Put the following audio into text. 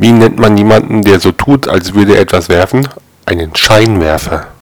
Wie nennt man jemanden, der so tut, als würde er etwas werfen? Einen Scheinwerfer